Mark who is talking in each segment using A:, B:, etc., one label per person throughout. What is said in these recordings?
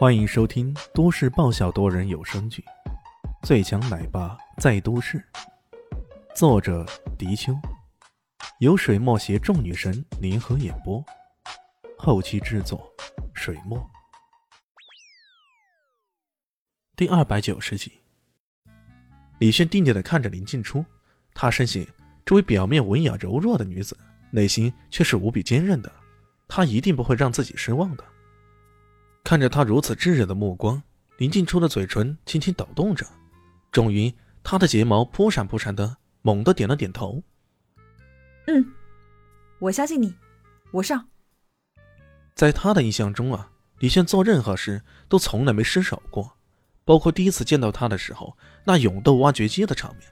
A: 欢迎收听都市爆笑多人有声剧《最强奶爸在都市》，作者：迪秋，由水墨携众女神联合演播，后期制作：水墨。第二百九十集，李炫定定的看着林静初，他深信这位表面文雅柔弱的女子，内心却是无比坚韧的，她一定不会让自己失望的。看着他如此炙热的目光，林静初的嘴唇轻轻抖动着，终于，他的睫毛扑闪扑闪的，猛地点了点头。
B: 嗯，我相信你，我上。
A: 在他的印象中啊，李炫做任何事都从来没失手过，包括第一次见到他的时候那勇斗挖掘机的场面，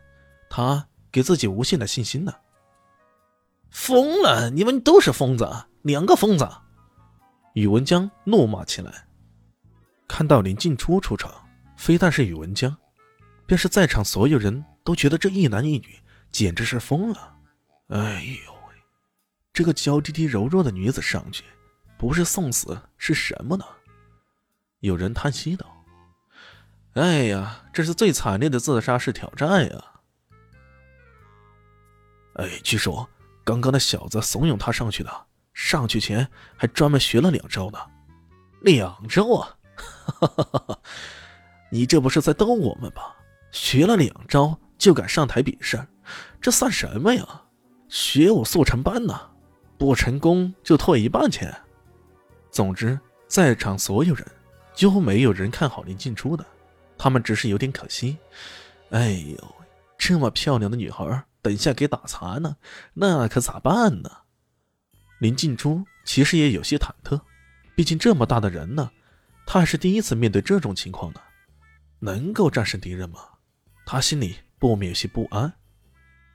A: 他给自己无限的信心呢。
C: 疯了！你们都是疯子，两个疯子！
A: 宇文江怒骂起来。看到林静初出场，非但是宇文江，便是在场所有人都觉得这一男一女简直是疯了。哎呦喂，这个娇滴滴柔弱的女子上去，不是送死是什么呢？有人叹息道：“哎呀，这是最惨烈的自杀式挑战呀！”哎，据说刚刚那小子怂恿他上去的。上去前还专门学了两招呢，
C: 两招啊！
A: 你这不是在逗我们吧？学了两招就敢上台比试，这算什么呀？学武速成班呢，不成功就退一半钱。总之，在场所有人几乎没有人看好林静初的，他们只是有点可惜。哎呦，这么漂亮的女孩，等下给打残了，那可咋办呢？林静初其实也有些忐忑，毕竟这么大的人呢，他还是第一次面对这种情况呢。能够战胜敌人吗？他心里不免有些不安。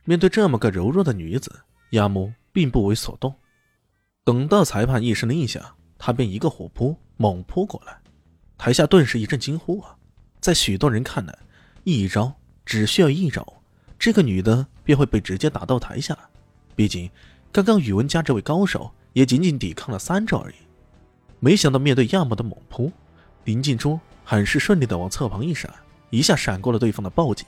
A: 面对这么个柔弱的女子，亚木并不为所动。等到裁判一声令下，他便一个虎扑猛扑过来，台下顿时一阵惊呼啊！在许多人看来，一招只需要一招，这个女的便会被直接打到台下。毕竟。刚刚宇文家这位高手也仅仅抵抗了三招而已，没想到面对亚木的猛扑，林静初很是顺利的往侧旁一闪，一下闪过了对方的暴击。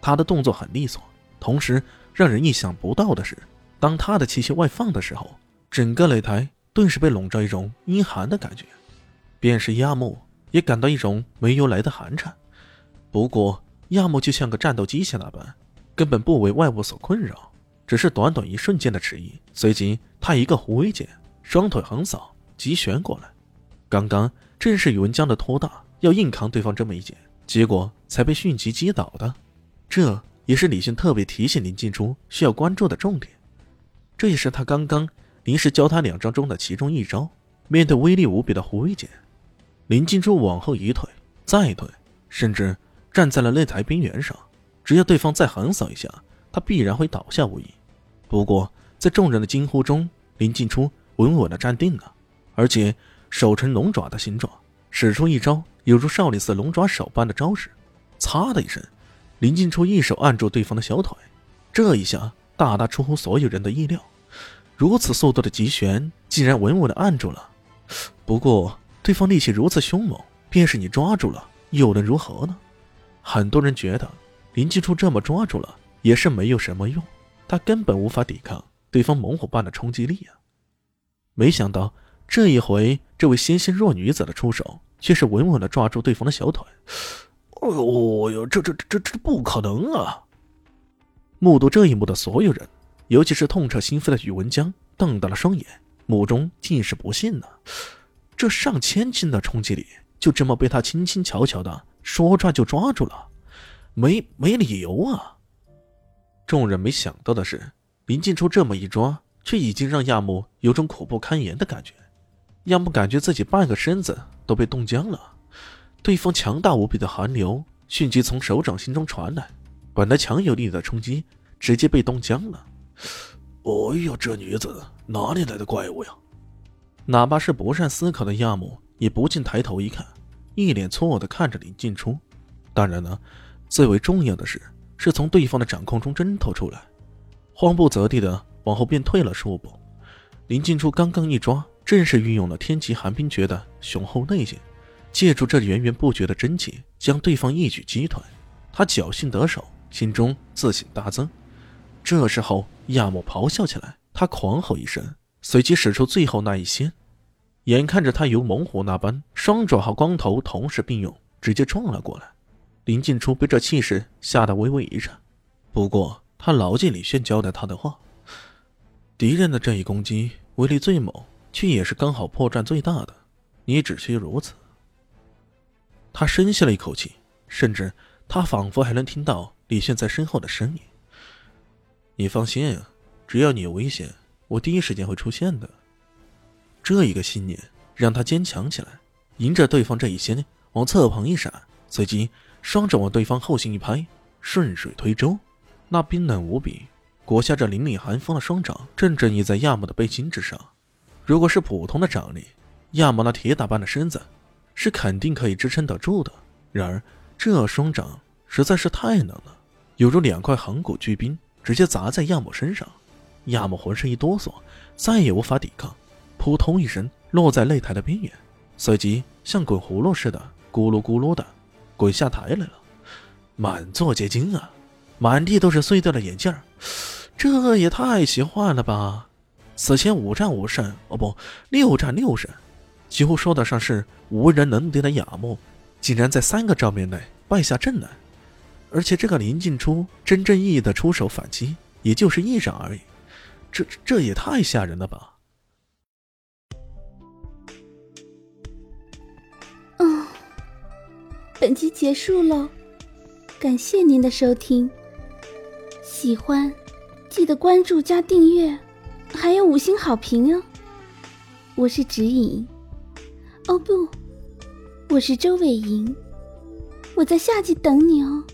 A: 他的动作很利索，同时让人意想不到的是，当他的气息外放的时候，整个擂台顿时被笼罩一种阴寒的感觉，便是亚木也感到一种没由来的寒颤。不过亚木就像个战斗机械那般，根本不为外物所困扰。只是短短一瞬间的迟疑，随即他一个狐尾剑，双腿横扫，急旋过来。刚刚正是宇文江的托大，要硬扛对方这么一剑，结果才被迅疾击倒的。这也是李迅特别提醒林静初需要关注的重点。这也是他刚刚临时教他两招中的其中一招。面对威力无比的狐尾剑，林静初往后一退，再退，甚至站在了擂台边缘上。只要对方再横扫一下，他必然会倒下无疑。不过，在众人的惊呼中，林静初稳稳的站定了，而且手成龙爪的形状，使出一招有如少林寺龙爪手般的招式。擦的一声，林静初一手按住对方的小腿，这一下大大出乎所有人的意料。如此速度的急旋，竟然稳稳的按住了。不过，对方力气如此凶猛，便是你抓住了，又能如何呢？很多人觉得林静初这么抓住了，也是没有什么用。他根本无法抵抗对方猛虎般的冲击力啊！没想到这一回，这位纤纤弱女子的出手却是稳稳的抓住对方的小腿。
C: 哎呦呦，这这这这不可能啊！
A: 目睹这一幕的所有人，尤其是痛彻心扉的宇文江，瞪大了双眼，目中尽是不信呢。这上千斤的冲击力，就这么被他轻轻巧巧的说抓就抓住了，没没理由啊！众人没想到的是，林静初这么一抓，却已经让亚木有种苦不堪言的感觉。亚木感觉自己半个身子都被冻僵了。对方强大无比的寒流迅即从手掌心中传来，本来强有力的冲击直接被冻僵了。
C: 哎呀，这女子哪里来的怪物呀？
A: 哪怕是不善思考的亚木也不禁抬头一看，一脸错愕的看着林静初。当然了，最为重要的是。是从对方的掌控中挣脱出来，慌不择地的往后便退了数步。林静初刚刚一抓，正是运用了天极寒冰诀的雄厚内劲，借助这源源不绝的真气，将对方一举击退。他侥幸得手，心中自信大增。这时候，亚莫咆哮起来，他狂吼一声，随即使出最后那一仙。眼看着他如猛虎那般，双爪和光头同时并用，直接撞了过来。林静初被这气势吓得微微一颤，不过他牢记李炫交代他的话：敌人的这一攻击威力最猛，却也是刚好破绽最大的。你只需如此。他深吸了一口气，甚至他仿佛还能听到李炫在身后的声音。你放心，只要你有危险，我第一时间会出现的。这一个信念让他坚强起来，迎着对方这一仙往侧旁一闪，随即双掌往对方后心一拍，顺水推舟。那冰冷无比、裹挟着凛凛寒风的双掌正正倚在亚木的背心之上。如果是普通的掌力，亚莫那铁打般的身子是肯定可以支撑得住的。然而这双掌实在是太冷了，犹如两块恒古巨冰。直接砸在亚莫身上，亚莫浑身一哆嗦，再也无法抵抗，扑通一声落在擂台的边缘，随即像滚葫芦似的咕噜咕噜的滚下台来了，满座皆惊啊，满地都是碎掉的眼镜这也太奇幻了吧！此前五战五胜，哦不，六战六胜，几乎说得上是无人能敌的雅木，竟然在三个照面内败下阵来。而且这个林静初真正意义的出手反击，也就是一掌而已，这这也太吓人了吧！
D: 嗯，本集结束喽，感谢您的收听。喜欢记得关注加订阅，还有五星好评哦。我是指引，哦不，我是周伟莹，我在下集等你哦。